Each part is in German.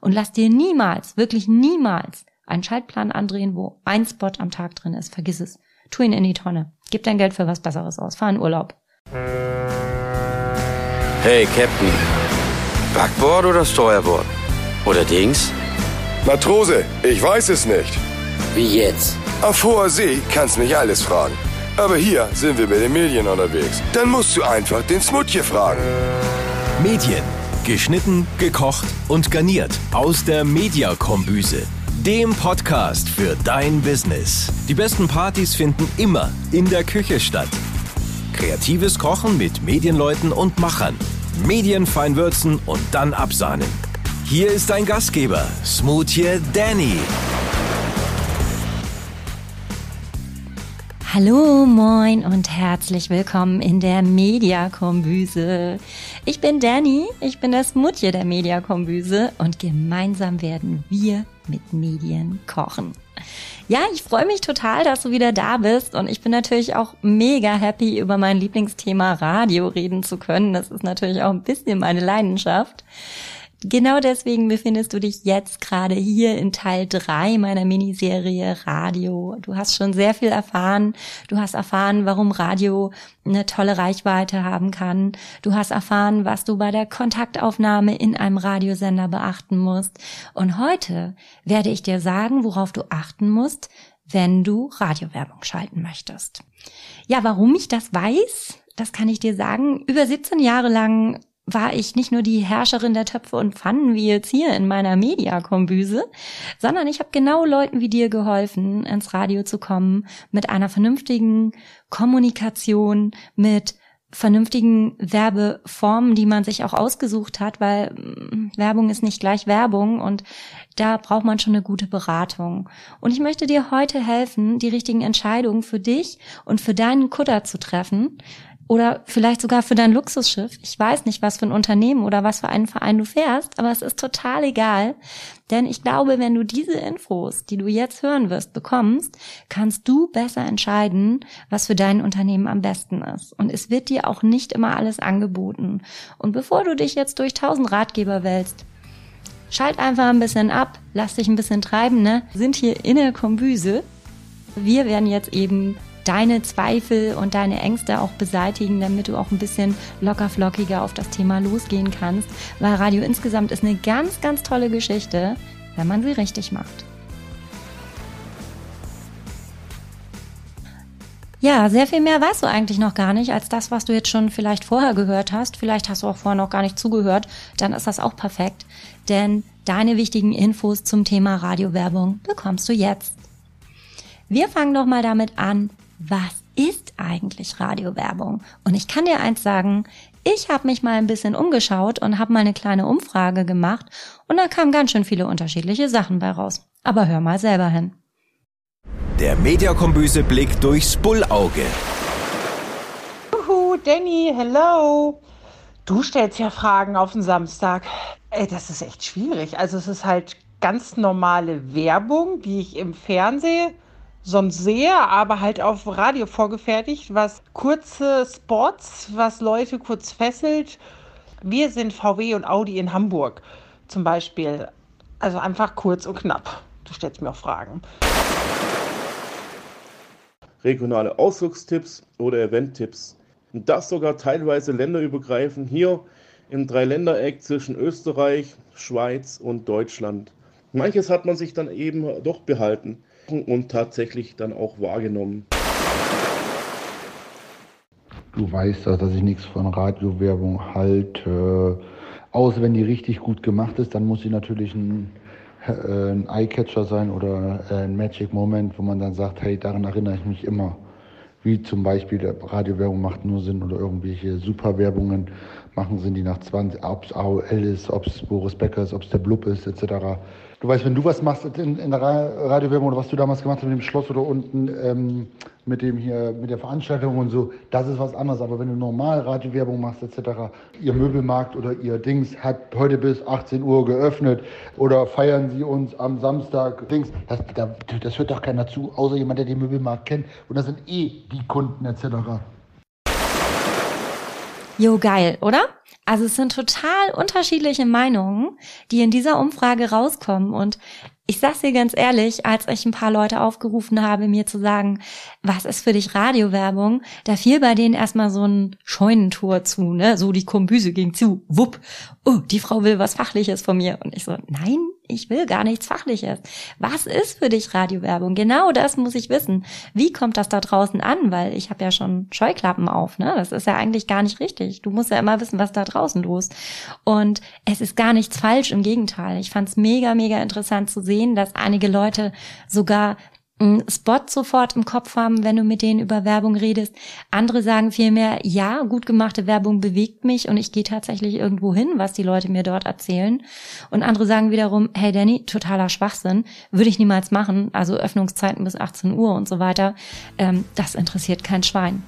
Und lass dir niemals, wirklich niemals einen Schaltplan andrehen, wo ein Spot am Tag drin ist. Vergiss es. Tu ihn in die Tonne. Gib dein Geld für was Besseres aus. Fahr in Urlaub. Hey, Captain. Backboard oder Steuerbord? Oder Dings? Matrose, ich weiß es nicht. Wie jetzt? Auf hoher See kannst mich alles fragen. Aber hier sind wir mit den Medien unterwegs. Dann musst du einfach den Smutje fragen. Medien. Geschnitten, gekocht und garniert aus der Mediakombüse. Dem Podcast für dein Business. Die besten Partys finden immer in der Küche statt. Kreatives Kochen mit Medienleuten und Machern. Medienfein würzen und dann absahnen. Hier ist dein Gastgeber, Smoothie Danny. Hallo, moin und herzlich willkommen in der Mediakombüse. Ich bin Danny, ich bin das Mutje der Mediakombüse und gemeinsam werden wir mit Medien kochen. Ja, ich freue mich total, dass du wieder da bist und ich bin natürlich auch mega happy, über mein Lieblingsthema Radio reden zu können. Das ist natürlich auch ein bisschen meine Leidenschaft. Genau deswegen befindest du dich jetzt gerade hier in Teil drei meiner Miniserie Radio. Du hast schon sehr viel erfahren. Du hast erfahren, warum Radio eine tolle Reichweite haben kann. Du hast erfahren, was du bei der Kontaktaufnahme in einem Radiosender beachten musst. Und heute werde ich dir sagen, worauf du achten musst, wenn du Radiowerbung schalten möchtest. Ja, warum ich das weiß, das kann ich dir sagen. Über 17 Jahre lang war ich nicht nur die Herrscherin der Töpfe und Pfannen wie jetzt hier in meiner Mediakombüse, sondern ich habe genau Leuten wie dir geholfen, ins Radio zu kommen mit einer vernünftigen Kommunikation, mit vernünftigen Werbeformen, die man sich auch ausgesucht hat, weil mm, Werbung ist nicht gleich Werbung und da braucht man schon eine gute Beratung. Und ich möchte dir heute helfen, die richtigen Entscheidungen für dich und für deinen Kutter zu treffen, oder vielleicht sogar für dein Luxusschiff. Ich weiß nicht, was für ein Unternehmen oder was für einen Verein du fährst, aber es ist total egal. Denn ich glaube, wenn du diese Infos, die du jetzt hören wirst, bekommst, kannst du besser entscheiden, was für dein Unternehmen am besten ist. Und es wird dir auch nicht immer alles angeboten. Und bevor du dich jetzt durch tausend Ratgeber wälzt, schalt einfach ein bisschen ab, lass dich ein bisschen treiben, ne? Wir sind hier in der Kombüse. Wir werden jetzt eben deine Zweifel und deine Ängste auch beseitigen, damit du auch ein bisschen lockerflockiger auf das Thema losgehen kannst. Weil Radio insgesamt ist eine ganz, ganz tolle Geschichte, wenn man sie richtig macht. Ja, sehr viel mehr weißt du eigentlich noch gar nicht als das, was du jetzt schon vielleicht vorher gehört hast. Vielleicht hast du auch vorher noch gar nicht zugehört. Dann ist das auch perfekt. Denn deine wichtigen Infos zum Thema Radiowerbung bekommst du jetzt. Wir fangen doch mal damit an, was ist eigentlich Radiowerbung? Und ich kann dir eins sagen, ich habe mich mal ein bisschen umgeschaut und habe mal eine kleine Umfrage gemacht und da kamen ganz schön viele unterschiedliche Sachen bei raus. Aber hör mal selber hin. Der Mediakombüse Blick durchs Bullauge. Juhu, Danny, hello. Du stellst ja Fragen auf den Samstag. Ey, das ist echt schwierig. Also es ist halt ganz normale Werbung, die ich im Fernsehen sonst sehe, aber halt auf Radio vorgefertigt, was kurze Spots, was Leute kurz fesselt. Wir sind VW und Audi in Hamburg zum Beispiel. Also einfach kurz und knapp. Du stellst mir auch Fragen. Regionale Ausdruckstipps oder Eventtipps. Und das sogar teilweise länderübergreifend hier im Dreiländereck zwischen Österreich, Schweiz und Deutschland. Manches hat man sich dann eben doch behalten und tatsächlich dann auch wahrgenommen. Du weißt, dass ich nichts von Radiowerbung halte. Außer wenn die richtig gut gemacht ist, dann muss sie natürlich ein, äh, ein Eyecatcher sein oder ein Magic Moment, wo man dann sagt, hey, daran erinnere ich mich immer. Wie zum Beispiel, Radiowerbung macht nur Sinn oder irgendwelche Superwerbungen machen Sinn, die nach 20, ob es AOL ist, ob es Boris Becker ist, ob es der Blub ist, etc. Du weißt, wenn du was machst in, in der Radiowerbung oder was du damals gemacht hast mit dem Schloss oder unten ähm, mit dem hier, mit der Veranstaltung und so, das ist was anderes. Aber wenn du normal Radiowerbung machst etc., ihr Möbelmarkt oder ihr Dings hat heute bis 18 Uhr geöffnet oder feiern sie uns am Samstag Dings, das, das hört doch keiner zu, außer jemand, der den Möbelmarkt kennt. Und das sind eh die Kunden etc. Jo, geil, oder? Also es sind total unterschiedliche Meinungen, die in dieser Umfrage rauskommen. Und ich sag's dir ganz ehrlich, als ich ein paar Leute aufgerufen habe, mir zu sagen, was ist für dich Radiowerbung, da fiel bei denen erstmal so ein Scheunentor zu, ne? So die Kombüse ging zu, wupp, oh, die Frau will was Fachliches von mir. Und ich so, nein, ich will gar nichts Fachliches. Was ist für dich Radiowerbung? Genau das muss ich wissen. Wie kommt das da draußen an? Weil ich habe ja schon Scheuklappen auf, ne? Das ist ja eigentlich gar nicht richtig. Du musst ja immer wissen, was da draußen los. Und es ist gar nichts falsch, im Gegenteil. Ich fand es mega, mega interessant zu sehen, dass einige Leute sogar Spot sofort im Kopf haben, wenn du mit denen über Werbung redest. Andere sagen vielmehr, ja, gut gemachte Werbung bewegt mich und ich gehe tatsächlich irgendwo hin, was die Leute mir dort erzählen. Und andere sagen wiederum, hey Danny, totaler Schwachsinn, würde ich niemals machen. Also Öffnungszeiten bis 18 Uhr und so weiter. Ähm, das interessiert kein Schwein.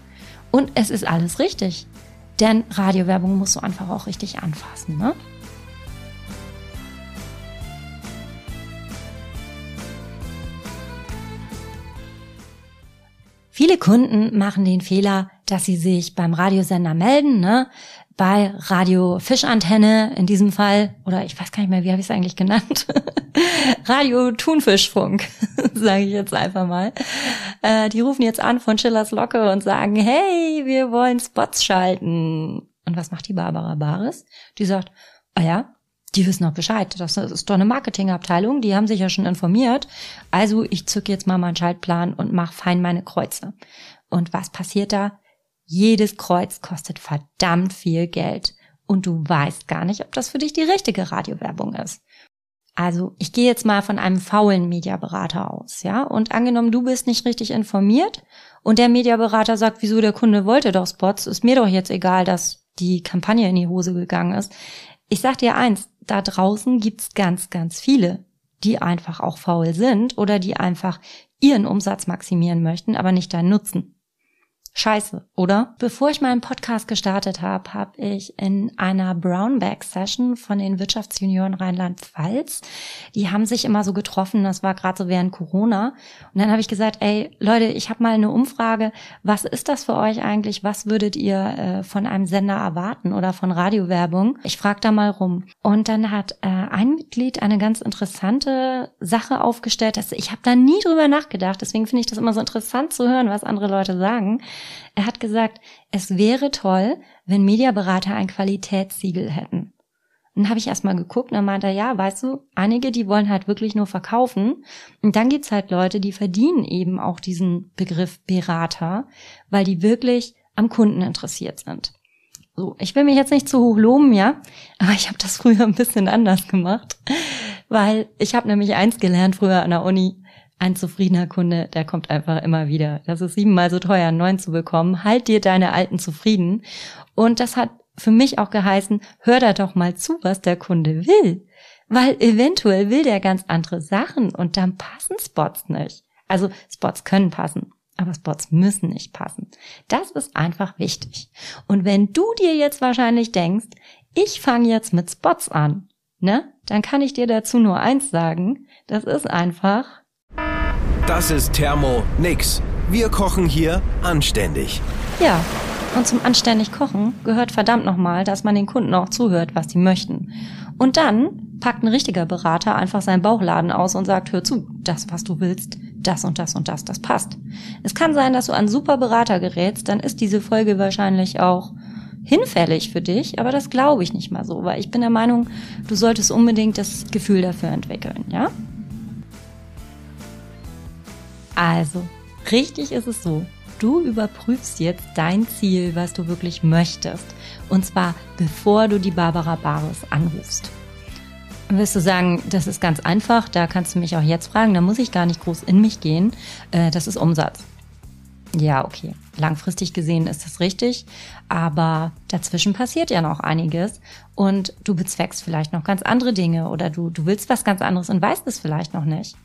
Und es ist alles richtig. Denn Radiowerbung musst du einfach auch richtig anfassen, ne? Viele Kunden machen den Fehler, dass sie sich beim Radiosender melden, ne? bei Radio Fischantenne in diesem Fall, oder ich weiß gar nicht mehr, wie habe ich es eigentlich genannt? Radio Thunfischfunk, sage ich jetzt einfach mal. Äh, die rufen jetzt an von Schillers Locke und sagen, hey, wir wollen Spots schalten. Und was macht die Barbara Bares? Die sagt, ah ja, die wissen doch Bescheid. Das ist doch eine Marketingabteilung, die haben sich ja schon informiert. Also ich zücke jetzt mal meinen Schaltplan und mache fein meine Kreuze. Und was passiert da? Jedes Kreuz kostet verdammt viel Geld. Und du weißt gar nicht, ob das für dich die richtige Radiowerbung ist. Also ich gehe jetzt mal von einem faulen Mediaberater aus, ja? Und angenommen, du bist nicht richtig informiert und der Mediaberater sagt, wieso der Kunde wollte doch Spots, ist mir doch jetzt egal, dass die Kampagne in die Hose gegangen ist. Ich sag dir eins, da draußen gibt's ganz, ganz viele, die einfach auch faul sind oder die einfach ihren Umsatz maximieren möchten, aber nicht deinen Nutzen. Scheiße, oder? Bevor ich meinen Podcast gestartet habe, habe ich in einer Brownback-Session von den Wirtschaftsjunioren Rheinland-Pfalz, die haben sich immer so getroffen, das war gerade so während Corona. Und dann habe ich gesagt, ey Leute, ich habe mal eine Umfrage, was ist das für euch eigentlich? Was würdet ihr äh, von einem Sender erwarten oder von Radiowerbung? Ich frage da mal rum. Und dann hat äh, ein Mitglied eine ganz interessante Sache aufgestellt, dass ich habe da nie drüber nachgedacht, deswegen finde ich das immer so interessant zu hören, was andere Leute sagen. Er hat gesagt, es wäre toll, wenn Mediaberater ein Qualitätssiegel hätten. Dann habe ich erstmal geguckt und dann meinte er, ja, weißt du, einige, die wollen halt wirklich nur verkaufen. Und dann gibt's halt Leute, die verdienen eben auch diesen Begriff Berater, weil die wirklich am Kunden interessiert sind. So, ich will mich jetzt nicht zu hoch loben, ja, aber ich habe das früher ein bisschen anders gemacht, weil ich habe nämlich eins gelernt früher an der Uni ein zufriedener Kunde, der kommt einfach immer wieder. Das ist siebenmal so teuer, einen neuen zu bekommen. Halt dir deine alten zufrieden. Und das hat für mich auch geheißen, hör da doch mal zu, was der Kunde will. Weil eventuell will der ganz andere Sachen und dann passen Spots nicht. Also Spots können passen, aber Spots müssen nicht passen. Das ist einfach wichtig. Und wenn du dir jetzt wahrscheinlich denkst, ich fange jetzt mit Spots an, ne, dann kann ich dir dazu nur eins sagen. Das ist einfach das ist Thermo Nix. Wir kochen hier anständig. Ja, und zum anständig Kochen gehört verdammt nochmal, dass man den Kunden auch zuhört, was sie möchten. Und dann packt ein richtiger Berater einfach seinen Bauchladen aus und sagt, hör zu, das, was du willst, das und das und das, das passt. Es kann sein, dass du an super Berater gerätst, dann ist diese Folge wahrscheinlich auch hinfällig für dich, aber das glaube ich nicht mal so, weil ich bin der Meinung, du solltest unbedingt das Gefühl dafür entwickeln, ja? Also, richtig ist es so. Du überprüfst jetzt dein Ziel, was du wirklich möchtest. Und zwar bevor du die Barbara Bares anrufst. Wirst du sagen, das ist ganz einfach, da kannst du mich auch jetzt fragen, da muss ich gar nicht groß in mich gehen. Äh, das ist Umsatz. Ja, okay. Langfristig gesehen ist das richtig, aber dazwischen passiert ja noch einiges und du bezweckst vielleicht noch ganz andere Dinge oder du, du willst was ganz anderes und weißt es vielleicht noch nicht.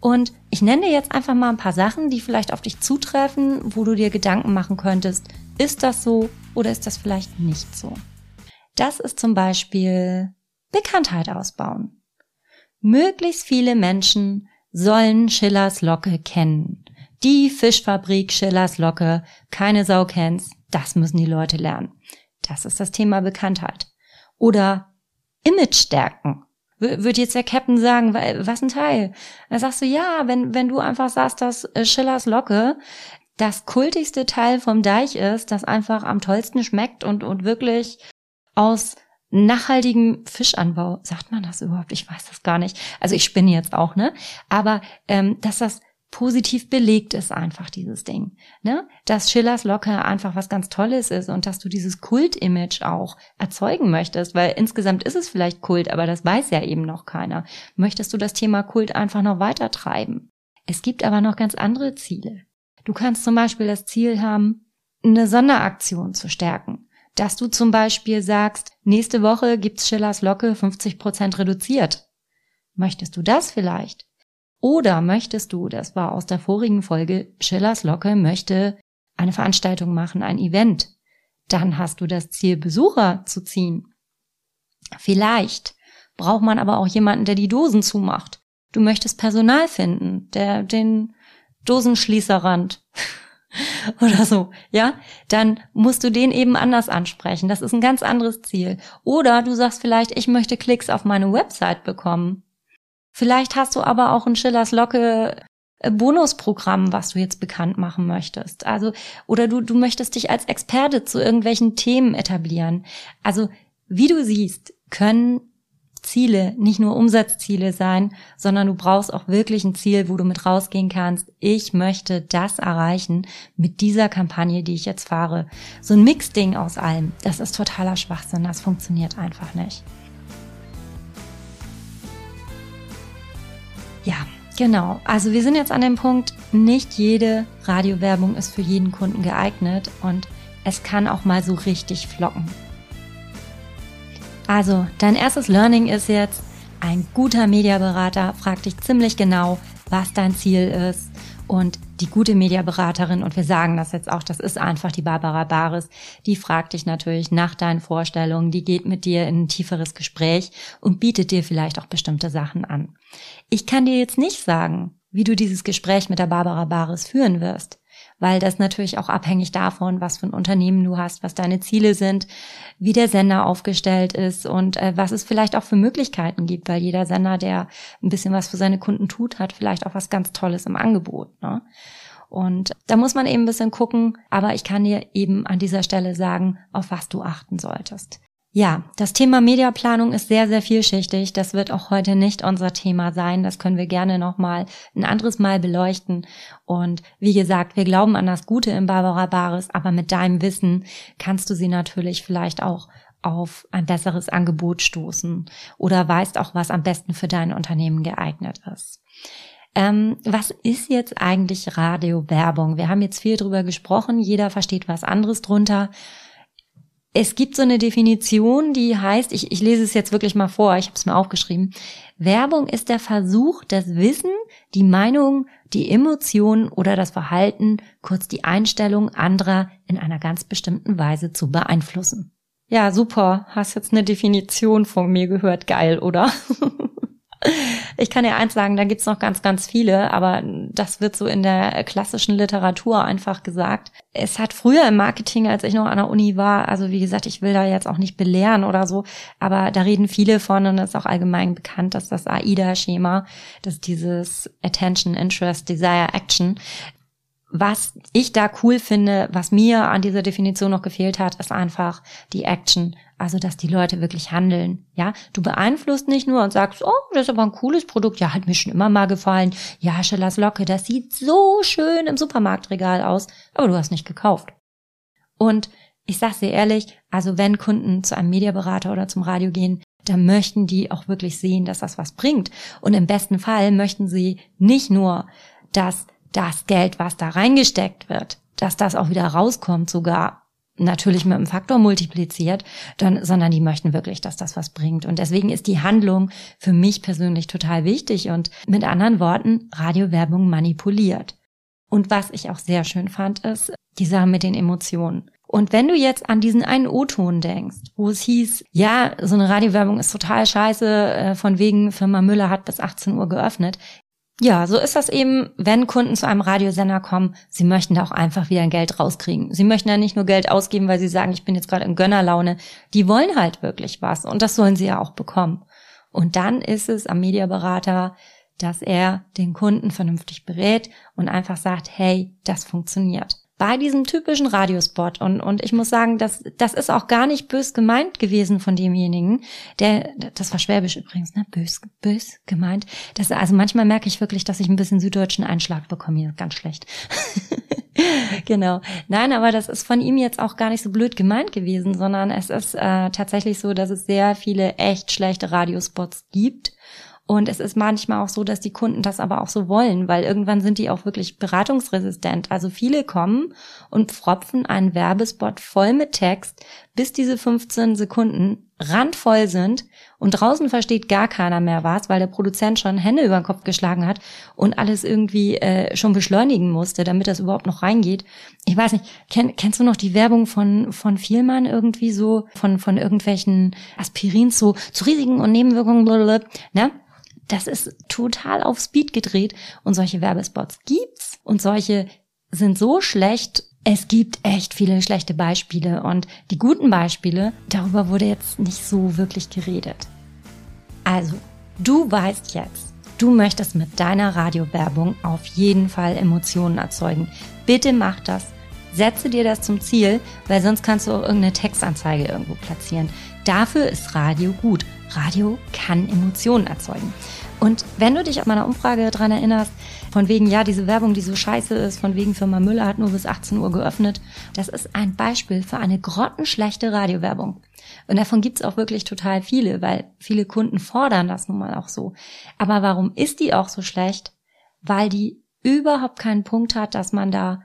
Und ich nenne dir jetzt einfach mal ein paar Sachen, die vielleicht auf dich zutreffen, wo du dir Gedanken machen könntest, ist das so oder ist das vielleicht nicht so? Das ist zum Beispiel Bekanntheit ausbauen. Möglichst viele Menschen sollen Schillers Locke kennen. Die Fischfabrik Schillers Locke, keine Sau kennt's, das müssen die Leute lernen. Das ist das Thema Bekanntheit. Oder Image stärken. Wird jetzt der Captain sagen, was ein Teil? Da sagst du, ja, wenn, wenn du einfach sagst, dass äh, Schillers Locke das kultigste Teil vom Deich ist, das einfach am tollsten schmeckt und, und wirklich aus nachhaltigem Fischanbau, sagt man das überhaupt? Ich weiß das gar nicht. Also ich spinne jetzt auch, ne? Aber ähm, dass das positiv belegt ist einfach dieses Ding, ne? Dass Schillers Locke einfach was ganz Tolles ist und dass du dieses Kult-Image auch erzeugen möchtest, weil insgesamt ist es vielleicht Kult, aber das weiß ja eben noch keiner. Möchtest du das Thema Kult einfach noch weiter treiben? Es gibt aber noch ganz andere Ziele. Du kannst zum Beispiel das Ziel haben, eine Sonderaktion zu stärken. Dass du zum Beispiel sagst, nächste Woche gibt's Schillers Locke 50 Prozent reduziert. Möchtest du das vielleicht? Oder möchtest du, das war aus der vorigen Folge, Schillers Locke möchte eine Veranstaltung machen, ein Event. Dann hast du das Ziel, Besucher zu ziehen. Vielleicht braucht man aber auch jemanden, der die Dosen zumacht. Du möchtest Personal finden, der den Dosenschließerrand oder so, ja, dann musst du den eben anders ansprechen. Das ist ein ganz anderes Ziel. Oder du sagst vielleicht, ich möchte Klicks auf meine Website bekommen. Vielleicht hast du aber auch ein Schillers Locke äh, Bonusprogramm, was du jetzt bekannt machen möchtest. Also, oder du, du möchtest dich als Experte zu irgendwelchen Themen etablieren. Also, wie du siehst, können Ziele nicht nur Umsatzziele sein, sondern du brauchst auch wirklich ein Ziel, wo du mit rausgehen kannst. Ich möchte das erreichen mit dieser Kampagne, die ich jetzt fahre. So ein Mixding aus allem, das ist totaler Schwachsinn, das funktioniert einfach nicht. Ja, genau. Also wir sind jetzt an dem Punkt, nicht jede Radiowerbung ist für jeden Kunden geeignet und es kann auch mal so richtig flocken. Also, dein erstes Learning ist jetzt, ein guter Mediaberater fragt dich ziemlich genau, was dein Ziel ist. Und die gute Mediaberaterin, und wir sagen das jetzt auch, das ist einfach die Barbara Bares, die fragt dich natürlich nach deinen Vorstellungen, die geht mit dir in ein tieferes Gespräch und bietet dir vielleicht auch bestimmte Sachen an. Ich kann dir jetzt nicht sagen, wie du dieses Gespräch mit der Barbara Bares führen wirst weil das natürlich auch abhängig davon, was für ein Unternehmen du hast, was deine Ziele sind, wie der Sender aufgestellt ist und äh, was es vielleicht auch für Möglichkeiten gibt, weil jeder Sender, der ein bisschen was für seine Kunden tut, hat vielleicht auch was ganz Tolles im Angebot. Ne? Und da muss man eben ein bisschen gucken, aber ich kann dir eben an dieser Stelle sagen, auf was du achten solltest. Ja, das Thema Mediaplanung ist sehr, sehr vielschichtig. Das wird auch heute nicht unser Thema sein. Das können wir gerne nochmal ein anderes Mal beleuchten. Und wie gesagt, wir glauben an das Gute in Barbara Bares, aber mit deinem Wissen kannst du sie natürlich vielleicht auch auf ein besseres Angebot stoßen oder weißt auch, was am besten für dein Unternehmen geeignet ist. Ähm, was ist jetzt eigentlich Radiowerbung? Wir haben jetzt viel drüber gesprochen. Jeder versteht was anderes drunter es gibt so eine Definition, die heißt, ich, ich lese es jetzt wirklich mal vor, ich habe es mir aufgeschrieben. Werbung ist der Versuch, das Wissen, die Meinung, die Emotionen oder das Verhalten, kurz die Einstellung anderer in einer ganz bestimmten Weise zu beeinflussen. Ja, super. Hast jetzt eine Definition von mir gehört. Geil, oder? Ich kann dir eins sagen, da gibt's noch ganz, ganz viele, aber das wird so in der klassischen Literatur einfach gesagt. Es hat früher im Marketing, als ich noch an der Uni war, also wie gesagt, ich will da jetzt auch nicht belehren oder so, aber da reden viele von und es ist auch allgemein bekannt, dass das AIDA-Schema, dass dieses Attention, Interest, Desire, Action, was ich da cool finde, was mir an dieser Definition noch gefehlt hat, ist einfach die Action. Also, dass die Leute wirklich handeln. Ja, du beeinflusst nicht nur und sagst, oh, das ist aber ein cooles Produkt. Ja, hat mir schon immer mal gefallen. Ja, Schillers Locke, das sieht so schön im Supermarktregal aus. Aber du hast nicht gekauft. Und ich sag's dir ehrlich, also wenn Kunden zu einem Mediaberater oder zum Radio gehen, dann möchten die auch wirklich sehen, dass das was bringt. Und im besten Fall möchten sie nicht nur, dass das Geld, was da reingesteckt wird, dass das auch wieder rauskommt, sogar natürlich mit einem Faktor multipliziert, dann, sondern die möchten wirklich, dass das was bringt. Und deswegen ist die Handlung für mich persönlich total wichtig und mit anderen Worten, Radiowerbung manipuliert. Und was ich auch sehr schön fand, ist die Sache mit den Emotionen. Und wenn du jetzt an diesen einen O-Ton denkst, wo es hieß, ja, so eine Radiowerbung ist total scheiße, äh, von wegen Firma Müller hat bis 18 Uhr geöffnet, Ja, so ist das eben, wenn Kunden zu einem Radiosender kommen. Sie möchten da auch einfach wieder ein Geld rauskriegen. Sie möchten ja nicht nur Geld ausgeben, weil sie sagen, ich bin jetzt gerade in Gönnerlaune. Die wollen halt wirklich was und das sollen sie ja auch bekommen. Und dann ist es am Mediaberater, dass er den Kunden vernünftig berät und einfach sagt, hey, das funktioniert bei diesem typischen Radiospot. Und, und ich muss sagen, das, das ist auch gar nicht bös gemeint gewesen von demjenigen. Der, das war Schwäbisch übrigens, ne? Bös, bös gemeint. Das, also manchmal merke ich wirklich, dass ich ein bisschen süddeutschen Einschlag bekomme hier. Ganz schlecht. genau. Nein, aber das ist von ihm jetzt auch gar nicht so blöd gemeint gewesen, sondern es ist äh, tatsächlich so, dass es sehr viele echt schlechte Radiospots gibt und es ist manchmal auch so, dass die Kunden das aber auch so wollen, weil irgendwann sind die auch wirklich beratungsresistent. Also viele kommen und pfropfen einen Werbespot voll mit Text, bis diese 15 Sekunden randvoll sind und draußen versteht gar keiner mehr was, weil der Produzent schon Hände über den Kopf geschlagen hat und alles irgendwie äh, schon beschleunigen musste, damit das überhaupt noch reingeht. Ich weiß nicht, kenn, kennst du noch die Werbung von von Vielmann irgendwie so von von irgendwelchen Aspirins so zu Risiken und Nebenwirkungen, blablabla, ne? Das ist total auf Speed gedreht und solche Werbespots gibt's und solche sind so schlecht. Es gibt echt viele schlechte Beispiele und die guten Beispiele, darüber wurde jetzt nicht so wirklich geredet. Also, du weißt jetzt, du möchtest mit deiner Radiowerbung auf jeden Fall Emotionen erzeugen. Bitte mach das. Setze dir das zum Ziel, weil sonst kannst du auch irgendeine Textanzeige irgendwo platzieren. Dafür ist Radio gut. Radio kann Emotionen erzeugen. Und wenn du dich an meiner Umfrage dran erinnerst, von wegen, ja, diese Werbung, die so scheiße ist, von wegen Firma Müller hat nur bis 18 Uhr geöffnet, das ist ein Beispiel für eine grottenschlechte Radiowerbung. Und davon gibt's auch wirklich total viele, weil viele Kunden fordern das nun mal auch so. Aber warum ist die auch so schlecht? Weil die überhaupt keinen Punkt hat, dass man da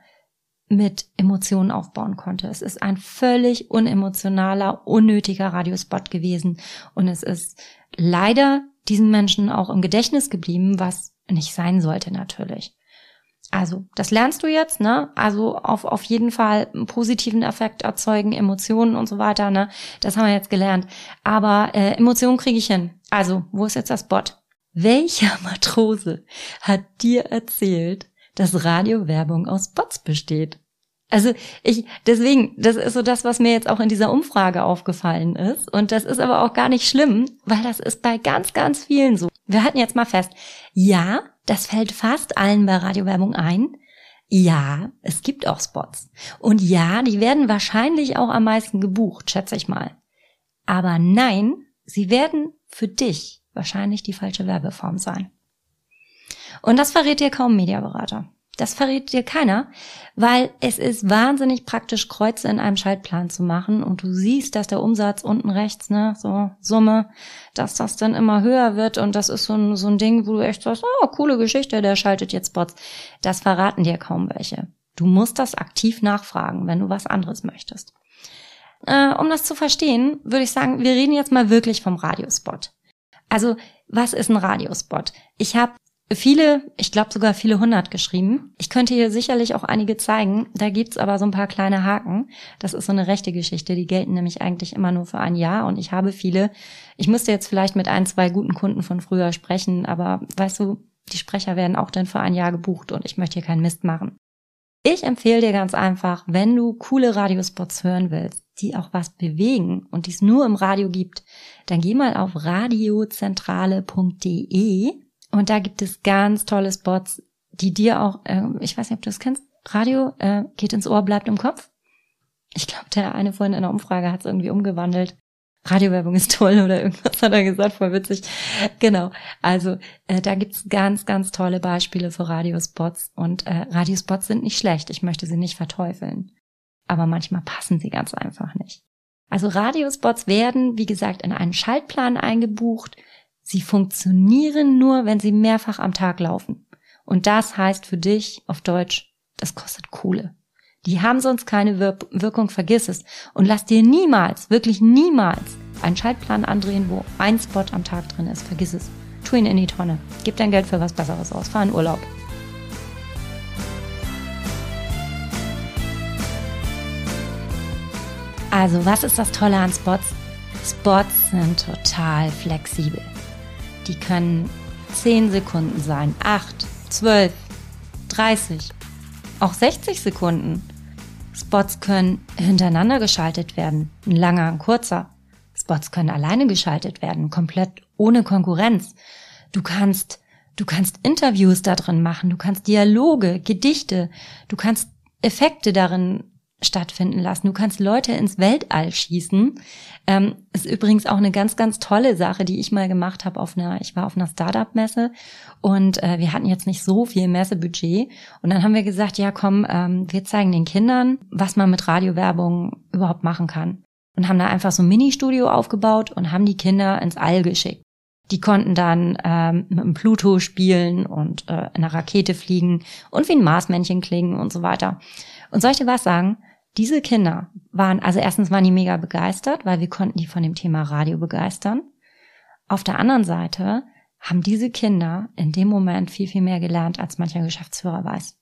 mit Emotionen aufbauen konnte. Es ist ein völlig unemotionaler, unnötiger Radiospot gewesen. Und es ist leider diesen Menschen auch im Gedächtnis geblieben, was nicht sein sollte natürlich. Also, das lernst du jetzt, ne? Also auf, auf jeden Fall einen positiven Effekt erzeugen, Emotionen und so weiter, ne? Das haben wir jetzt gelernt. Aber äh, Emotionen kriege ich hin. Also, wo ist jetzt das Bot? Welcher Matrose hat dir erzählt, dass Radiowerbung aus Bots besteht? Also ich, deswegen, das ist so das, was mir jetzt auch in dieser Umfrage aufgefallen ist. Und das ist aber auch gar nicht schlimm, weil das ist bei ganz, ganz vielen so. Wir halten jetzt mal fest, ja, das fällt fast allen bei Radiowerbung ein. Ja, es gibt auch Spots. Und ja, die werden wahrscheinlich auch am meisten gebucht, schätze ich mal. Aber nein, sie werden für dich wahrscheinlich die falsche Werbeform sein. Und das verrät dir kaum Mediaberater. Das verrät dir keiner, weil es ist wahnsinnig praktisch, Kreuze in einem Schaltplan zu machen und du siehst, dass der Umsatz unten rechts, ne, so Summe, dass das dann immer höher wird und das ist so ein, so ein Ding, wo du echt sagst, oh, coole Geschichte, der schaltet jetzt Spots. Das verraten dir kaum welche. Du musst das aktiv nachfragen, wenn du was anderes möchtest. Äh, um das zu verstehen, würde ich sagen, wir reden jetzt mal wirklich vom Radiospot. Also, was ist ein Radiospot? Ich habe viele, ich glaube sogar viele hundert geschrieben. Ich könnte hier sicherlich auch einige zeigen. Da gibt's aber so ein paar kleine Haken. Das ist so eine rechte Geschichte. Die gelten nämlich eigentlich immer nur für ein Jahr und ich habe viele. Ich müsste jetzt vielleicht mit ein, zwei guten Kunden von früher sprechen, aber weißt du, die Sprecher werden auch dann für ein Jahr gebucht und ich möchte hier keinen Mist machen. Ich empfehle dir ganz einfach, wenn du coole Radiospots hören willst, die auch was bewegen und die es nur im Radio gibt, dann geh mal auf radiozentrale.de und da gibt es ganz tolle Spots, die dir auch, äh, ich weiß nicht, ob du das kennst, Radio äh, geht ins Ohr, bleibt im Kopf. Ich glaube, der eine vorhin in der Umfrage hat es irgendwie umgewandelt. Radiowerbung ist toll oder irgendwas hat er gesagt, voll witzig. Genau. Also äh, da gibt's ganz, ganz tolle Beispiele für Radiospots und äh, Radiospots sind nicht schlecht. Ich möchte sie nicht verteufeln. Aber manchmal passen sie ganz einfach nicht. Also Radiospots werden, wie gesagt, in einen Schaltplan eingebucht. Sie funktionieren nur, wenn sie mehrfach am Tag laufen. Und das heißt für dich auf Deutsch, das kostet Kohle. Die haben sonst keine Wir Wirkung, vergiss es. Und lass dir niemals, wirklich niemals einen Schaltplan andrehen, wo ein Spot am Tag drin ist. Vergiss es. Tu ihn in die Tonne. Gib dein Geld für was Besseres aus. Fahr in Urlaub. Also, was ist das Tolle an Spots? Spots sind total flexibel. Die können 10 Sekunden sein, 8, 12, 30, auch 60 Sekunden. Spots können hintereinander geschaltet werden, ein langer, ein kurzer. Spots können alleine geschaltet werden, komplett ohne Konkurrenz. Du kannst, du kannst Interviews da drin machen, du kannst Dialoge, Gedichte, du kannst Effekte darin stattfinden lassen. Du kannst Leute ins Weltall schießen. Ähm, ist übrigens auch eine ganz, ganz tolle Sache, die ich mal gemacht habe auf einer, ich war auf einer Startup-Messe und äh, wir hatten jetzt nicht so viel Messebudget. Und dann haben wir gesagt, ja komm, ähm, wir zeigen den Kindern, was man mit Radiowerbung überhaupt machen kann. Und haben da einfach so ein Mini-Studio aufgebaut und haben die Kinder ins All geschickt. Die konnten dann ähm, mit dem Pluto spielen und äh, in einer Rakete fliegen und wie ein Marsmännchen klingen und so weiter. Und soll ich dir was sagen? Diese Kinder waren, also erstens waren die mega begeistert, weil wir konnten die von dem Thema Radio begeistern. Auf der anderen Seite haben diese Kinder in dem Moment viel, viel mehr gelernt, als mancher Geschäftsführer weiß.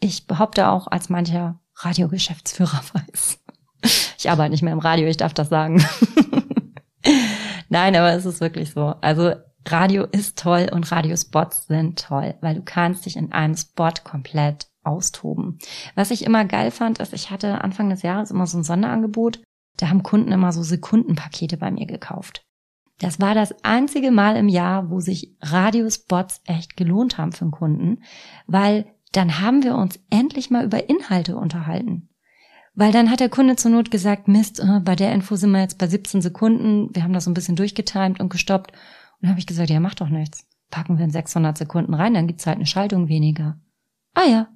Ich behaupte auch, als mancher Radiogeschäftsführer weiß. Ich arbeite nicht mehr im Radio, ich darf das sagen. Nein, aber es ist wirklich so. Also Radio ist toll und Radiospots sind toll, weil du kannst dich in einem Spot komplett austoben. Was ich immer geil fand, ist, ich hatte Anfang des Jahres immer so ein Sonderangebot. Da haben Kunden immer so Sekundenpakete bei mir gekauft. Das war das einzige Mal im Jahr, wo sich Radiospots echt gelohnt haben für einen Kunden, weil dann haben wir uns endlich mal über Inhalte unterhalten. Weil dann hat der Kunde zur Not gesagt, Mist, äh, bei der Info sind wir jetzt bei 17 Sekunden, wir haben das so ein bisschen durchgetimt und gestoppt. Und dann habe ich gesagt, ja, mach doch nichts. Packen wir in 600 Sekunden rein, dann gibt's halt eine Schaltung weniger. Ah ja,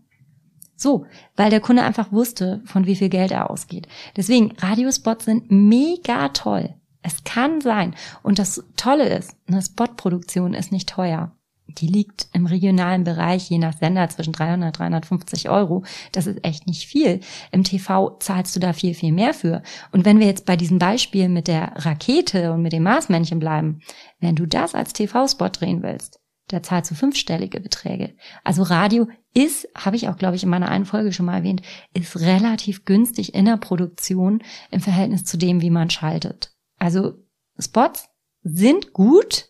so, weil der Kunde einfach wusste, von wie viel Geld er ausgeht. Deswegen, Radiospots sind mega toll. Es kann sein. Und das Tolle ist, eine Spotproduktion ist nicht teuer. Die liegt im regionalen Bereich je nach Sender zwischen 300 350 Euro. Das ist echt nicht viel. Im TV zahlst du da viel, viel mehr für. Und wenn wir jetzt bei diesem Beispiel mit der Rakete und mit dem Marsmännchen bleiben, wenn du das als TV-Spot drehen willst, da zahlst du fünfstellige Beträge. Also Radio ist, habe ich auch, glaube ich, in meiner einen Folge schon mal erwähnt, ist relativ günstig in der Produktion im Verhältnis zu dem, wie man schaltet. Also Spots sind gut,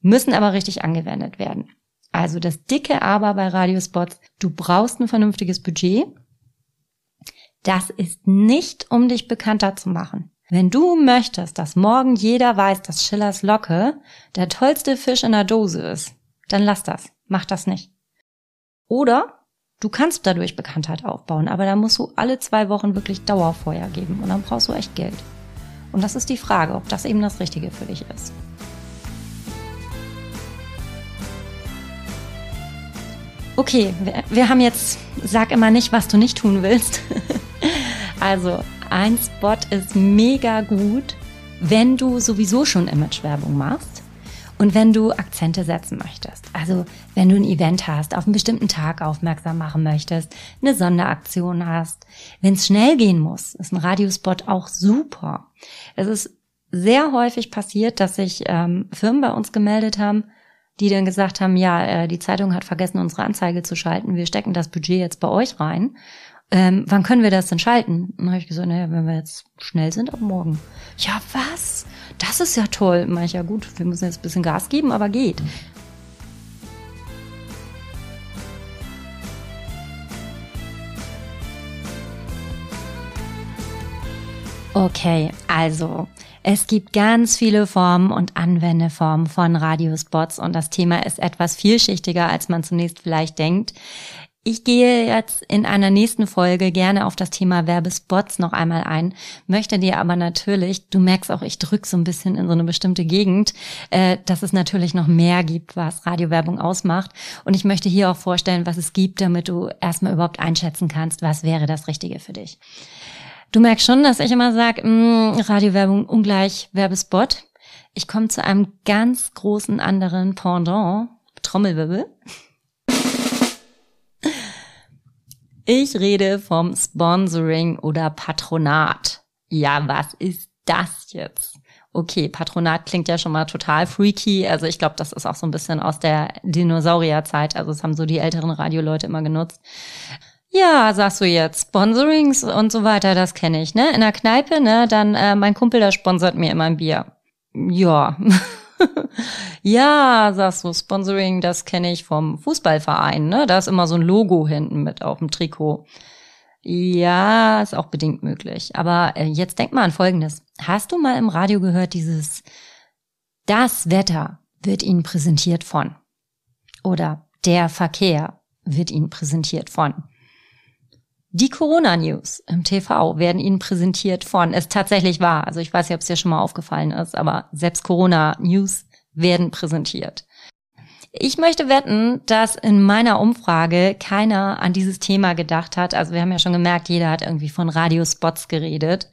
müssen aber richtig angewendet werden. Also das dicke Aber bei Radiospots, du brauchst ein vernünftiges Budget. Das ist nicht, um dich bekannter zu machen. Wenn du möchtest, dass morgen jeder weiß, dass Schillers Locke der tollste Fisch in der Dose ist, dann lass das. Mach das nicht. Oder du kannst dadurch Bekanntheit aufbauen, aber da musst du alle zwei Wochen wirklich Dauerfeuer geben und dann brauchst du echt Geld. Und das ist die Frage, ob das eben das Richtige für dich ist. Okay, wir, wir haben jetzt, sag immer nicht, was du nicht tun willst. also, ein Spot ist mega gut, wenn du sowieso schon Imagewerbung machst und wenn du Akzente setzen möchtest. Also wenn du ein Event hast, auf einen bestimmten Tag aufmerksam machen möchtest, eine Sonderaktion hast. Wenn es schnell gehen muss, ist ein Radiospot auch super. Es ist sehr häufig passiert, dass sich ähm, Firmen bei uns gemeldet haben, die dann gesagt haben, ja, äh, die Zeitung hat vergessen, unsere Anzeige zu schalten, wir stecken das Budget jetzt bei euch rein ähm, wann können wir das denn schalten? Und dann habe ich gesagt, naja, wenn wir jetzt schnell sind, ab morgen. Ja, was? Das ist ja toll. Mach ich, ja gut, wir müssen jetzt ein bisschen Gas geben, aber geht. Okay, also es gibt ganz viele Formen und Anwendeformen von Radiospots und das Thema ist etwas vielschichtiger, als man zunächst vielleicht denkt. Ich gehe jetzt in einer nächsten Folge gerne auf das Thema Werbespots noch einmal ein, möchte dir aber natürlich, du merkst auch, ich drück so ein bisschen in so eine bestimmte Gegend, äh, dass es natürlich noch mehr gibt, was Radiowerbung ausmacht. Und ich möchte hier auch vorstellen, was es gibt, damit du erstmal überhaupt einschätzen kannst, was wäre das Richtige für dich. Du merkst schon, dass ich immer sage, mm, Radiowerbung ungleich Werbespot. Ich komme zu einem ganz großen anderen Pendant, Trommelwirbel. Ich rede vom Sponsoring oder Patronat. Ja, was ist das jetzt? Okay, Patronat klingt ja schon mal total freaky. Also ich glaube, das ist auch so ein bisschen aus der Dinosaurierzeit. Also es haben so die älteren Radioleute immer genutzt. Ja, sagst du jetzt, Sponsorings und so weiter, das kenne ich, ne? In der Kneipe, ne? Dann äh, mein Kumpel, der sponsert mir immer ein Bier. Ja. ja, sagst du, Sponsoring, das kenne ich vom Fußballverein, ne? Da ist immer so ein Logo hinten mit auf dem Trikot. Ja, ist auch bedingt möglich. Aber äh, jetzt denk mal an Folgendes. Hast du mal im Radio gehört, dieses Das Wetter wird Ihnen präsentiert von oder der Verkehr wird Ihnen präsentiert von. Die Corona-News im TV werden Ihnen präsentiert von, es tatsächlich wahr, also ich weiß nicht, ob es dir schon mal aufgefallen ist, aber selbst Corona-News werden präsentiert. Ich möchte wetten, dass in meiner Umfrage keiner an dieses Thema gedacht hat. Also wir haben ja schon gemerkt, jeder hat irgendwie von Radiospots geredet.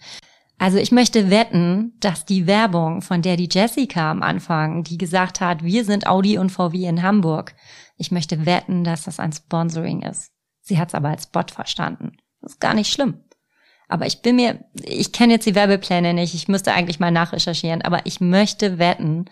Also ich möchte wetten, dass die Werbung, von der die Jessica am Anfang, die gesagt hat, wir sind Audi und VW in Hamburg, ich möchte wetten, dass das ein Sponsoring ist. Sie hat es aber als Bot verstanden. Das ist gar nicht schlimm. Aber ich bin mir, ich kenne jetzt die Werbepläne nicht, ich müsste eigentlich mal nachrecherchieren, aber ich möchte wetten,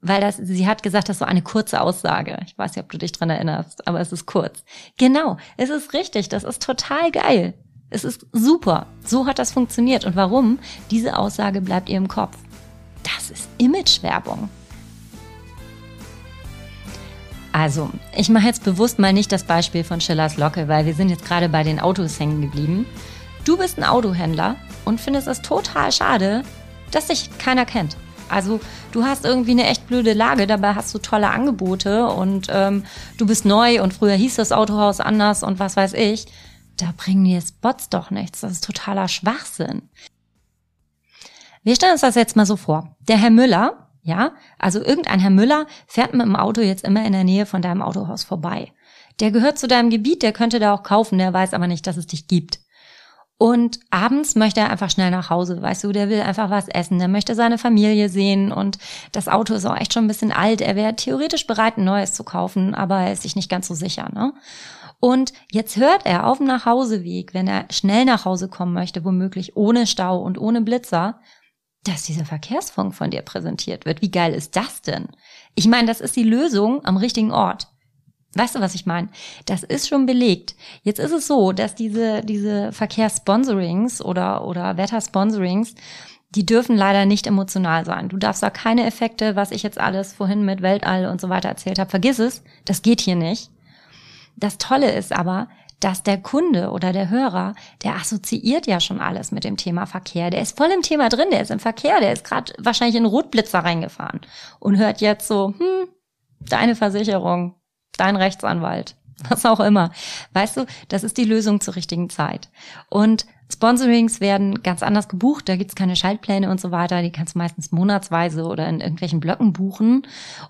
weil das, sie hat gesagt, das ist so eine kurze Aussage. Ich weiß nicht, ob du dich dran erinnerst, aber es ist kurz. Genau, es ist richtig, das ist total geil. Es ist super. So hat das funktioniert. Und warum? Diese Aussage bleibt ihr im Kopf. Das ist Imagewerbung. Also, ich mache jetzt bewusst mal nicht das Beispiel von Schillers Locke, weil wir sind jetzt gerade bei den Autos hängen geblieben. Du bist ein Autohändler und findest es total schade, dass dich keiner kennt. Also du hast irgendwie eine echt blöde Lage, dabei hast du tolle Angebote und ähm, du bist neu und früher hieß das Autohaus anders und was weiß ich. Da bringen dir Spots doch nichts. Das ist totaler Schwachsinn. Wir stellen uns das jetzt mal so vor. Der Herr Müller, ja, also irgendein Herr Müller fährt mit dem Auto jetzt immer in der Nähe von deinem Autohaus vorbei. Der gehört zu deinem Gebiet, der könnte da auch kaufen, der weiß aber nicht, dass es dich gibt. Und abends möchte er einfach schnell nach Hause, weißt du, der will einfach was essen, der möchte seine Familie sehen und das Auto ist auch echt schon ein bisschen alt. Er wäre theoretisch bereit, ein neues zu kaufen, aber er ist sich nicht ganz so sicher, ne? Und jetzt hört er auf dem Nachhauseweg, wenn er schnell nach Hause kommen möchte, womöglich ohne Stau und ohne Blitzer, dass dieser Verkehrsfunk von dir präsentiert wird. Wie geil ist das denn? Ich meine, das ist die Lösung am richtigen Ort. Weißt du, was ich meine? Das ist schon belegt. Jetzt ist es so, dass diese, diese Verkehrssponsorings oder, oder Wettersponsorings, die dürfen leider nicht emotional sein. Du darfst da keine Effekte, was ich jetzt alles vorhin mit Weltall und so weiter erzählt habe. Vergiss es. Das geht hier nicht. Das Tolle ist aber, dass der Kunde oder der Hörer, der assoziiert ja schon alles mit dem Thema Verkehr. Der ist voll im Thema drin, der ist im Verkehr, der ist gerade wahrscheinlich in Rotblitzer reingefahren und hört jetzt so, hm, deine Versicherung, dein Rechtsanwalt, was auch immer. Weißt du, das ist die Lösung zur richtigen Zeit. Und Sponsorings werden ganz anders gebucht, da gibt's keine Schaltpläne und so weiter, die kannst du meistens monatsweise oder in irgendwelchen Blöcken buchen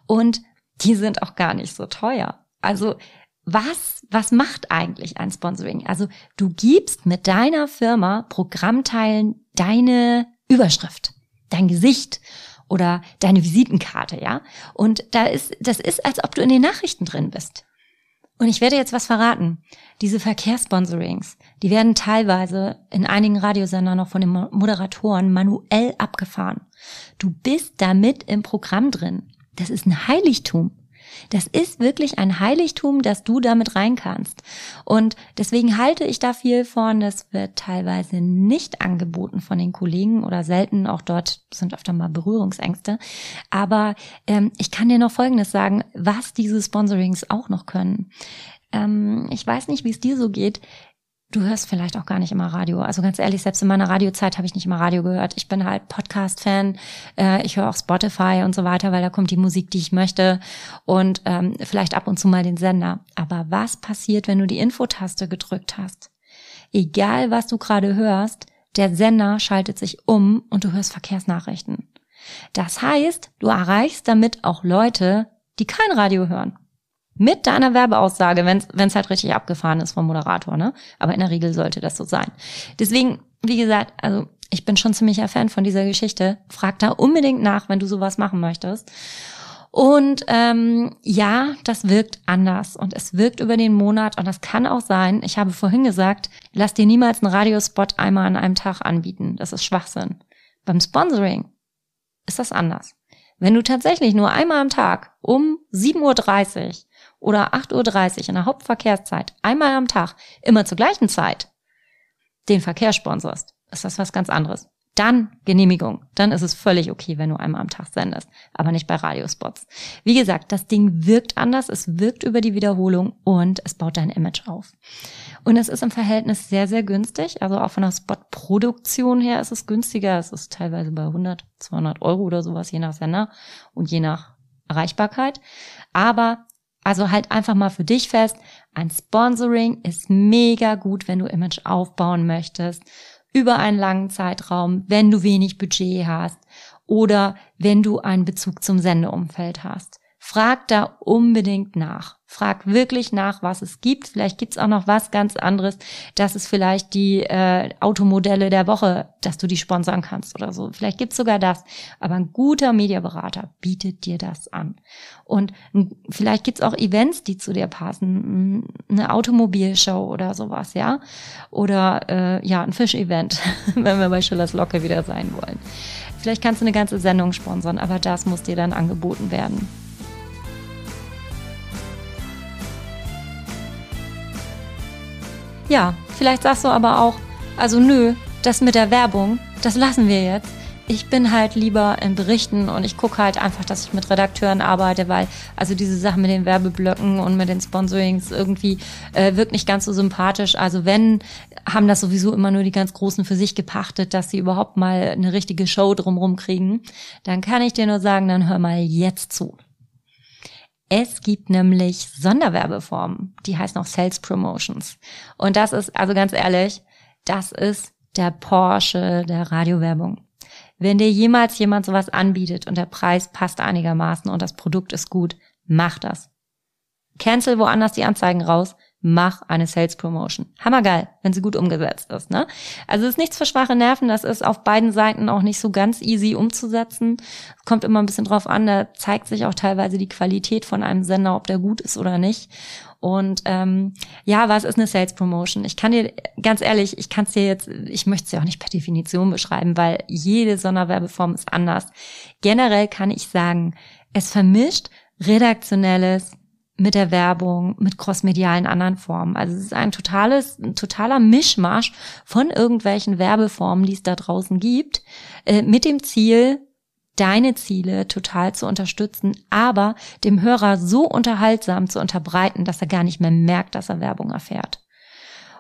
und die sind auch gar nicht so teuer. Also was, was macht eigentlich ein Sponsoring? Also du gibst mit deiner Firma Programmteilen deine Überschrift, dein Gesicht oder deine Visitenkarte, ja? Und da ist, das ist, als ob du in den Nachrichten drin bist. Und ich werde jetzt was verraten. Diese Verkehrssponsorings, die werden teilweise in einigen Radiosendern noch von den Moderatoren manuell abgefahren. Du bist damit im Programm drin. Das ist ein Heiligtum. Das ist wirklich ein Heiligtum, dass du damit rein kannst. Und deswegen halte ich da viel von. Das wird teilweise nicht angeboten von den Kollegen oder selten. Auch dort sind öfter mal Berührungsängste. Aber ähm, ich kann dir noch Folgendes sagen, was diese Sponsorings auch noch können. Ähm, ich weiß nicht, wie es dir so geht. Du hörst vielleicht auch gar nicht immer Radio. Also ganz ehrlich, selbst in meiner Radiozeit habe ich nicht immer Radio gehört. Ich bin halt Podcast-Fan. Äh, ich höre auch Spotify und so weiter, weil da kommt die Musik, die ich möchte. Und ähm, vielleicht ab und zu mal den Sender. Aber was passiert, wenn du die Infotaste gedrückt hast? Egal, was du gerade hörst, der Sender schaltet sich um und du hörst Verkehrsnachrichten. Das heißt, du erreichst damit auch Leute, die kein Radio hören. Mit deiner Werbeaussage, wenn es halt richtig abgefahren ist vom Moderator, ne? Aber in der Regel sollte das so sein. Deswegen, wie gesagt, also ich bin schon ziemlicher Fan von dieser Geschichte. Frag da unbedingt nach, wenn du sowas machen möchtest. Und ähm, ja, das wirkt anders und es wirkt über den Monat und das kann auch sein, ich habe vorhin gesagt, lass dir niemals einen Radiospot einmal an einem Tag anbieten. Das ist Schwachsinn. Beim Sponsoring ist das anders. Wenn du tatsächlich nur einmal am Tag um 7.30 Uhr oder 8.30 Uhr in der Hauptverkehrszeit, einmal am Tag, immer zur gleichen Zeit, den Verkehr sponsorst, ist das was ganz anderes. Dann Genehmigung. Dann ist es völlig okay, wenn du einmal am Tag sendest, aber nicht bei Radiospots. Wie gesagt, das Ding wirkt anders, es wirkt über die Wiederholung und es baut dein Image auf. Und es ist im Verhältnis sehr, sehr günstig. Also auch von der Spotproduktion her ist es günstiger. Es ist teilweise bei 100, 200 Euro oder sowas, je nach Sender und je nach Erreichbarkeit. Aber also halt einfach mal für dich fest, ein Sponsoring ist mega gut, wenn du Image aufbauen möchtest über einen langen Zeitraum, wenn du wenig Budget hast oder wenn du einen Bezug zum Sendeumfeld hast. Frag da unbedingt nach. Frag wirklich nach, was es gibt. Vielleicht gibt's auch noch was ganz anderes. Das ist vielleicht die äh, Automodelle der Woche, dass du die sponsern kannst oder so. Vielleicht gibt's sogar das. Aber ein guter Mediaberater bietet dir das an. Und vielleicht gibt's auch Events, die zu dir passen. Eine Automobilshow oder sowas, ja. Oder äh, ja, ein Fischevent, wenn wir bei Schillers Locke wieder sein wollen. Vielleicht kannst du eine ganze Sendung sponsern, aber das muss dir dann angeboten werden. Ja, vielleicht sagst du aber auch, also nö, das mit der Werbung, das lassen wir jetzt. Ich bin halt lieber in Berichten und ich gucke halt einfach, dass ich mit Redakteuren arbeite, weil also diese Sachen mit den Werbeblöcken und mit den Sponsorings irgendwie äh, wirkt nicht ganz so sympathisch. Also wenn, haben das sowieso immer nur die ganz Großen für sich gepachtet, dass sie überhaupt mal eine richtige Show drumrum kriegen, dann kann ich dir nur sagen, dann hör mal jetzt zu. Es gibt nämlich Sonderwerbeformen, die heißen auch Sales Promotions. Und das ist, also ganz ehrlich, das ist der Porsche der Radiowerbung. Wenn dir jemals jemand sowas anbietet und der Preis passt einigermaßen und das Produkt ist gut, mach das. Cancel woanders die Anzeigen raus, mach eine Sales Promotion. Hammergeil, wenn sie gut umgesetzt ist. Ne? Also es ist nichts für schwache Nerven, das ist auf beiden Seiten auch nicht so ganz easy umzusetzen. Kommt immer ein bisschen drauf an, da zeigt sich auch teilweise die Qualität von einem Sender, ob der gut ist oder nicht. Und ähm, ja, was ist eine Sales Promotion? Ich kann dir ganz ehrlich, ich kann es dir jetzt, ich möchte es ja auch nicht per Definition beschreiben, weil jede Sonderwerbeform ist anders. Generell kann ich sagen, es vermischt redaktionelles mit der Werbung, mit crossmedialen anderen Formen. Also es ist ein totales, ein totaler Mischmasch von irgendwelchen Werbeformen, die es da draußen gibt, äh, mit dem Ziel, deine Ziele total zu unterstützen, aber dem Hörer so unterhaltsam zu unterbreiten, dass er gar nicht mehr merkt, dass er Werbung erfährt.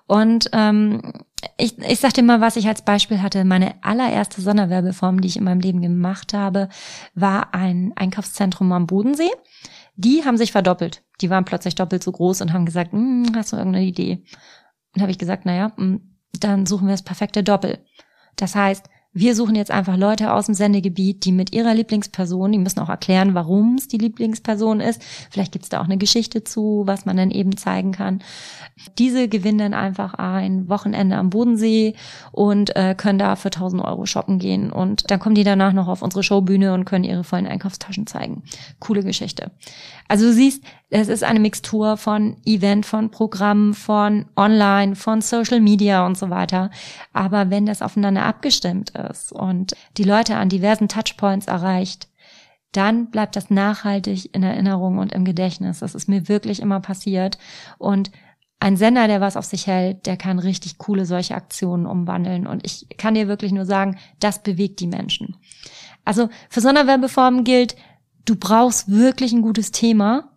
Und ähm, ich, ich sag dir mal, was ich als Beispiel hatte. Meine allererste Sonderwerbeform, die ich in meinem Leben gemacht habe, war ein Einkaufszentrum am Bodensee. Die haben sich verdoppelt. Die waren plötzlich doppelt so groß und haben gesagt, hm, hast du irgendeine Idee? Und habe ich gesagt, naja, hm, dann suchen wir das perfekte Doppel. Das heißt, wir suchen jetzt einfach Leute aus dem Sendegebiet, die mit ihrer Lieblingsperson, die müssen auch erklären, warum es die Lieblingsperson ist. Vielleicht gibt es da auch eine Geschichte zu, was man dann eben zeigen kann. Diese gewinnen dann einfach ein Wochenende am Bodensee und äh, können da für 1000 Euro shoppen gehen. Und dann kommen die danach noch auf unsere Showbühne und können ihre vollen Einkaufstaschen zeigen. Coole Geschichte. Also du siehst, es ist eine Mixtur von Event, von Programm, von Online, von Social Media und so weiter. Aber wenn das aufeinander abgestimmt ist und die Leute an diversen Touchpoints erreicht, dann bleibt das nachhaltig in Erinnerung und im Gedächtnis. Das ist mir wirklich immer passiert. Und ein Sender, der was auf sich hält, der kann richtig coole solche Aktionen umwandeln. Und ich kann dir wirklich nur sagen, das bewegt die Menschen. Also für Sonderwerbeformen gilt, du brauchst wirklich ein gutes Thema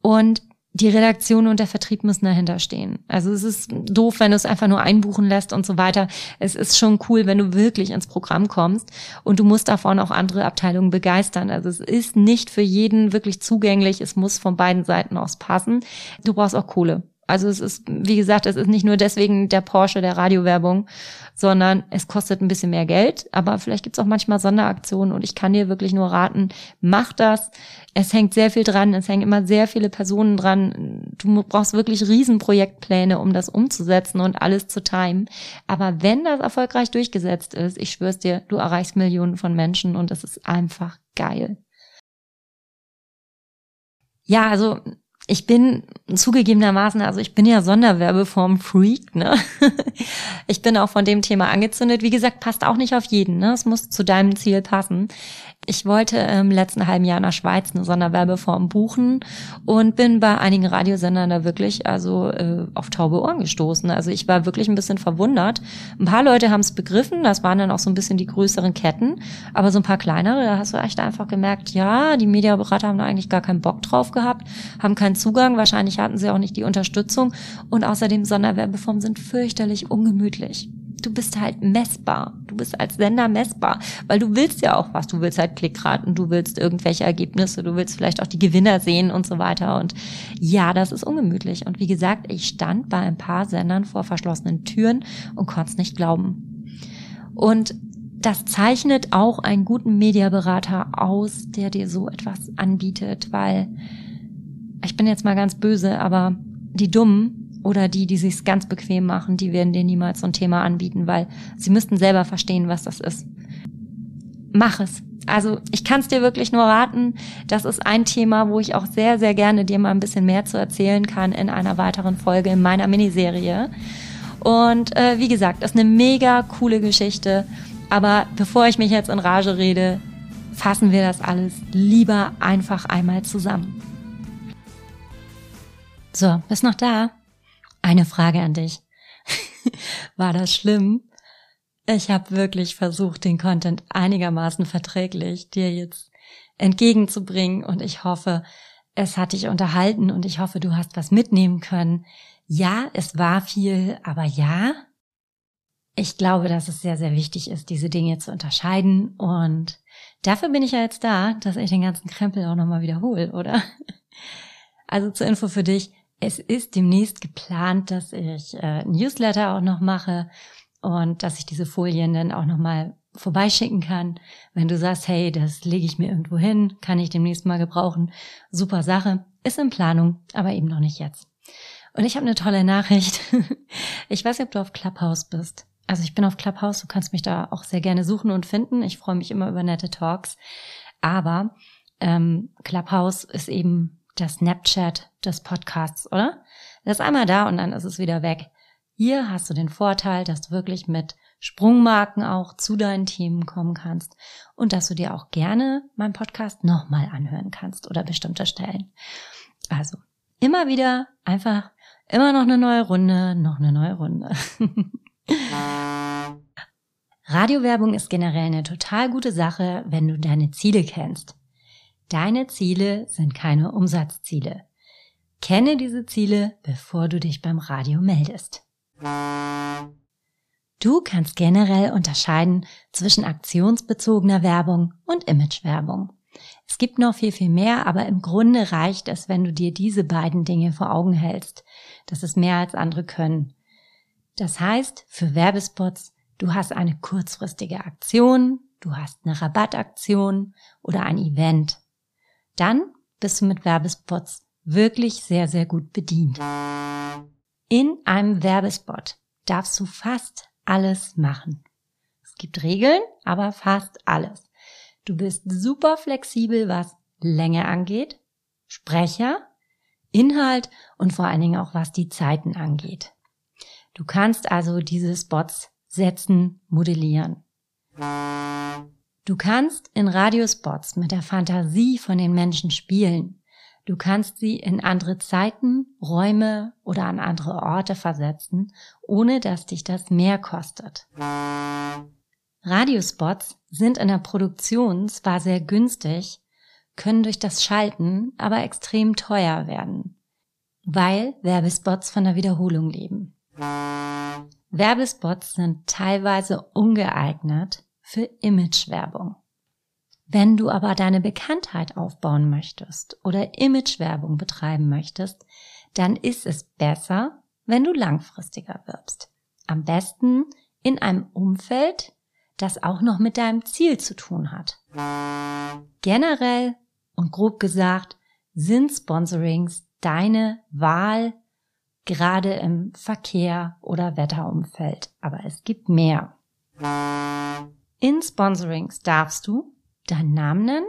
und die Redaktion und der Vertrieb müssen dahinter stehen. Also es ist doof, wenn du es einfach nur einbuchen lässt und so weiter. Es ist schon cool, wenn du wirklich ins Programm kommst und du musst davon auch andere Abteilungen begeistern. Also es ist nicht für jeden wirklich zugänglich. Es muss von beiden Seiten aus passen. Du brauchst auch Kohle. Also es ist, wie gesagt, es ist nicht nur deswegen der Porsche der Radiowerbung, sondern es kostet ein bisschen mehr Geld. Aber vielleicht gibt's auch manchmal Sonderaktionen und ich kann dir wirklich nur raten, mach das. Es hängt sehr viel dran, es hängen immer sehr viele Personen dran. Du brauchst wirklich Riesenprojektpläne, um das umzusetzen und alles zu timen. Aber wenn das erfolgreich durchgesetzt ist, ich schwör's dir, du erreichst Millionen von Menschen und es ist einfach geil. Ja, also ich bin zugegebenermaßen, also ich bin ja Sonderwerbeform-Freak, ne? Ich bin auch von dem Thema angezündet. Wie gesagt, passt auch nicht auf jeden, ne? Es muss zu deinem Ziel passen. Ich wollte im letzten halben Jahr der Schweiz eine Sonderwerbeform buchen und bin bei einigen Radiosendern da wirklich also äh, auf taube Ohren gestoßen. Also ich war wirklich ein bisschen verwundert. Ein paar Leute haben es begriffen, das waren dann auch so ein bisschen die größeren Ketten, aber so ein paar kleinere, da hast du echt einfach gemerkt, ja, die Mediaberater haben da eigentlich gar keinen Bock drauf gehabt, haben keinen Zugang, wahrscheinlich hatten sie auch nicht die Unterstützung und außerdem Sonderwerbeformen sind fürchterlich ungemütlich du bist halt messbar. Du bist als Sender messbar, weil du willst ja auch was. Du willst halt Klickraten, du willst irgendwelche Ergebnisse, du willst vielleicht auch die Gewinner sehen und so weiter. Und ja, das ist ungemütlich. Und wie gesagt, ich stand bei ein paar Sendern vor verschlossenen Türen und konnte es nicht glauben. Und das zeichnet auch einen guten Mediaberater aus, der dir so etwas anbietet, weil ich bin jetzt mal ganz böse, aber die Dummen, oder die, die sich's ganz bequem machen, die werden dir niemals so ein Thema anbieten, weil sie müssten selber verstehen, was das ist. Mach es. Also ich kann es dir wirklich nur raten. Das ist ein Thema, wo ich auch sehr, sehr gerne dir mal ein bisschen mehr zu erzählen kann in einer weiteren Folge in meiner Miniserie. Und äh, wie gesagt, ist eine mega coole Geschichte. Aber bevor ich mich jetzt in Rage rede, fassen wir das alles lieber einfach einmal zusammen. So, bist noch da? Eine Frage an dich. War das schlimm? Ich habe wirklich versucht, den Content einigermaßen verträglich dir jetzt entgegenzubringen und ich hoffe, es hat dich unterhalten und ich hoffe, du hast was mitnehmen können. Ja, es war viel, aber ja, ich glaube, dass es sehr, sehr wichtig ist, diese Dinge zu unterscheiden und dafür bin ich ja jetzt da, dass ich den ganzen Krempel auch nochmal wiederhole, oder? Also zur Info für dich, es ist demnächst geplant, dass ich äh, Newsletter auch noch mache und dass ich diese Folien dann auch noch mal vorbeischicken kann. Wenn du sagst, hey, das lege ich mir irgendwo hin, kann ich demnächst mal gebrauchen. Super Sache, ist in Planung, aber eben noch nicht jetzt. Und ich habe eine tolle Nachricht. Ich weiß nicht, ob du auf Clubhouse bist. Also ich bin auf Clubhouse, du kannst mich da auch sehr gerne suchen und finden. Ich freue mich immer über nette Talks. Aber ähm, Clubhouse ist eben das Snapchat des Podcasts, oder? Das ist einmal da und dann ist es wieder weg. Hier hast du den Vorteil, dass du wirklich mit Sprungmarken auch zu deinen Themen kommen kannst und dass du dir auch gerne meinen Podcast nochmal anhören kannst oder bestimmte Stellen. Also immer wieder einfach immer noch eine neue Runde, noch eine neue Runde. Radiowerbung ist generell eine total gute Sache, wenn du deine Ziele kennst. Deine Ziele sind keine Umsatzziele. Kenne diese Ziele, bevor du dich beim Radio meldest. Du kannst generell unterscheiden zwischen aktionsbezogener Werbung und Imagewerbung. Es gibt noch viel, viel mehr, aber im Grunde reicht es, wenn du dir diese beiden Dinge vor Augen hältst. Das ist mehr als andere können. Das heißt, für Werbespots, du hast eine kurzfristige Aktion, du hast eine Rabattaktion oder ein Event dann bist du mit Werbespots wirklich sehr, sehr gut bedient. In einem Werbespot darfst du fast alles machen. Es gibt Regeln, aber fast alles. Du bist super flexibel, was Länge angeht, Sprecher, Inhalt und vor allen Dingen auch was die Zeiten angeht. Du kannst also diese Spots setzen, modellieren. Du kannst in Radiospots mit der Fantasie von den Menschen spielen. Du kannst sie in andere Zeiten, Räume oder an andere Orte versetzen, ohne dass dich das mehr kostet. Radiospots sind in der Produktion zwar sehr günstig, können durch das Schalten aber extrem teuer werden, weil Werbespots von der Wiederholung leben. Werbespots sind teilweise ungeeignet, für Imagewerbung. Wenn du aber deine Bekanntheit aufbauen möchtest oder Imagewerbung betreiben möchtest, dann ist es besser, wenn du langfristiger wirbst. Am besten in einem Umfeld, das auch noch mit deinem Ziel zu tun hat. Generell und grob gesagt sind Sponsorings deine Wahl gerade im Verkehr oder Wetterumfeld. Aber es gibt mehr. In Sponsorings darfst du deinen Namen nennen,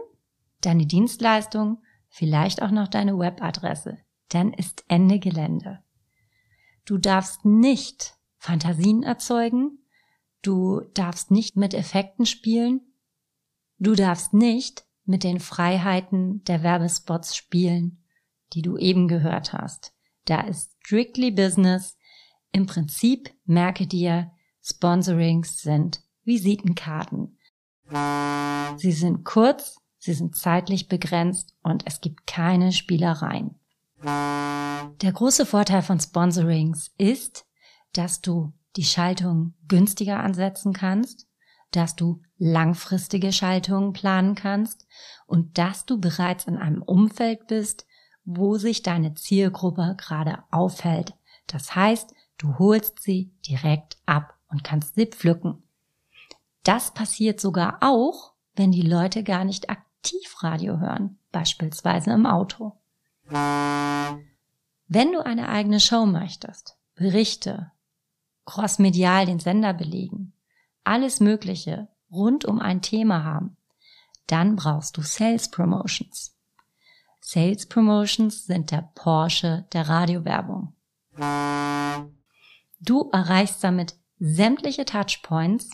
deine Dienstleistung, vielleicht auch noch deine Webadresse. Dann ist Ende Gelände. Du darfst nicht Fantasien erzeugen. Du darfst nicht mit Effekten spielen. Du darfst nicht mit den Freiheiten der Werbespots spielen, die du eben gehört hast. Da ist strictly business. Im Prinzip merke dir, Sponsorings sind Visitenkarten. Sie sind kurz, sie sind zeitlich begrenzt und es gibt keine Spielereien. Der große Vorteil von Sponsorings ist, dass du die Schaltung günstiger ansetzen kannst, dass du langfristige Schaltungen planen kannst und dass du bereits in einem Umfeld bist, wo sich deine Zielgruppe gerade aufhält. Das heißt, du holst sie direkt ab und kannst sie pflücken. Das passiert sogar auch, wenn die Leute gar nicht aktiv Radio hören, beispielsweise im Auto. Wenn du eine eigene Show möchtest, Berichte, crossmedial den Sender belegen, alles Mögliche rund um ein Thema haben, dann brauchst du Sales Promotions. Sales Promotions sind der Porsche der Radiowerbung. Du erreichst damit sämtliche Touchpoints.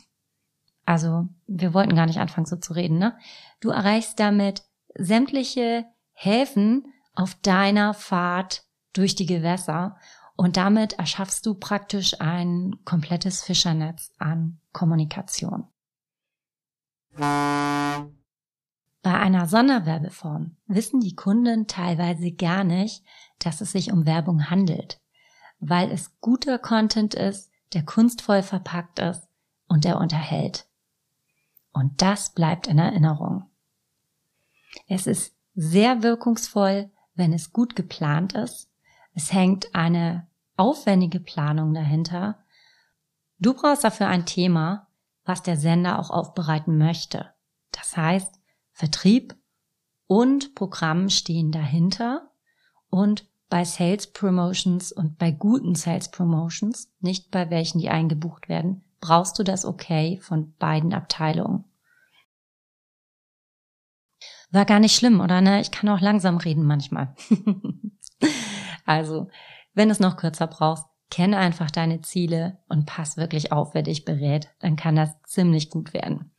Also, wir wollten gar nicht anfangen so zu reden, ne? Du erreichst damit sämtliche Häfen auf deiner Fahrt durch die Gewässer und damit erschaffst du praktisch ein komplettes Fischernetz an Kommunikation. Bei einer Sonderwerbeform wissen die Kunden teilweise gar nicht, dass es sich um Werbung handelt, weil es guter Content ist, der kunstvoll verpackt ist und der unterhält. Und das bleibt in Erinnerung. Es ist sehr wirkungsvoll, wenn es gut geplant ist. Es hängt eine aufwendige Planung dahinter. Du brauchst dafür ein Thema, was der Sender auch aufbereiten möchte. Das heißt, Vertrieb und Programm stehen dahinter und bei Sales Promotions und bei guten Sales Promotions, nicht bei welchen, die eingebucht werden, brauchst du das Okay von beiden Abteilungen. War gar nicht schlimm, oder ne? Ich kann auch langsam reden manchmal. also, wenn es noch kürzer brauchst, kenne einfach deine Ziele und pass wirklich auf, wer dich berät. Dann kann das ziemlich gut werden.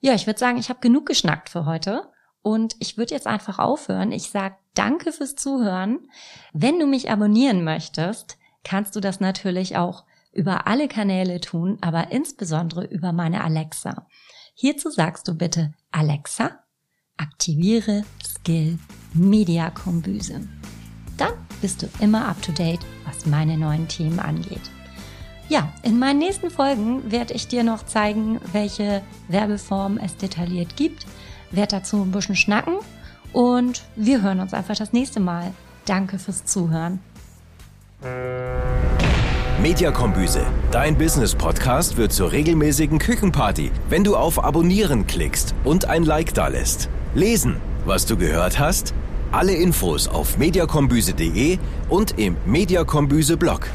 Ja, ich würde sagen, ich habe genug geschnackt für heute. Und ich würde jetzt einfach aufhören. Ich sage danke fürs Zuhören. Wenn du mich abonnieren möchtest, kannst du das natürlich auch über alle Kanäle tun, aber insbesondere über meine Alexa. Hierzu sagst du bitte Alexa, aktiviere Skill Media Kombüse dann bist du immer up to date, was meine neuen Themen angeht. Ja, in meinen nächsten Folgen werde ich dir noch zeigen, welche Werbeformen es detailliert gibt, werde dazu ein bisschen schnacken und wir hören uns einfach das nächste Mal. Danke fürs Zuhören. Mediakombüse, dein Business-Podcast wird zur regelmäßigen Küchenparty, wenn du auf Abonnieren klickst und ein Like da lässt. Lesen, was du gehört hast? Alle Infos auf mediakombüse.de und im Mediakombüse-Blog.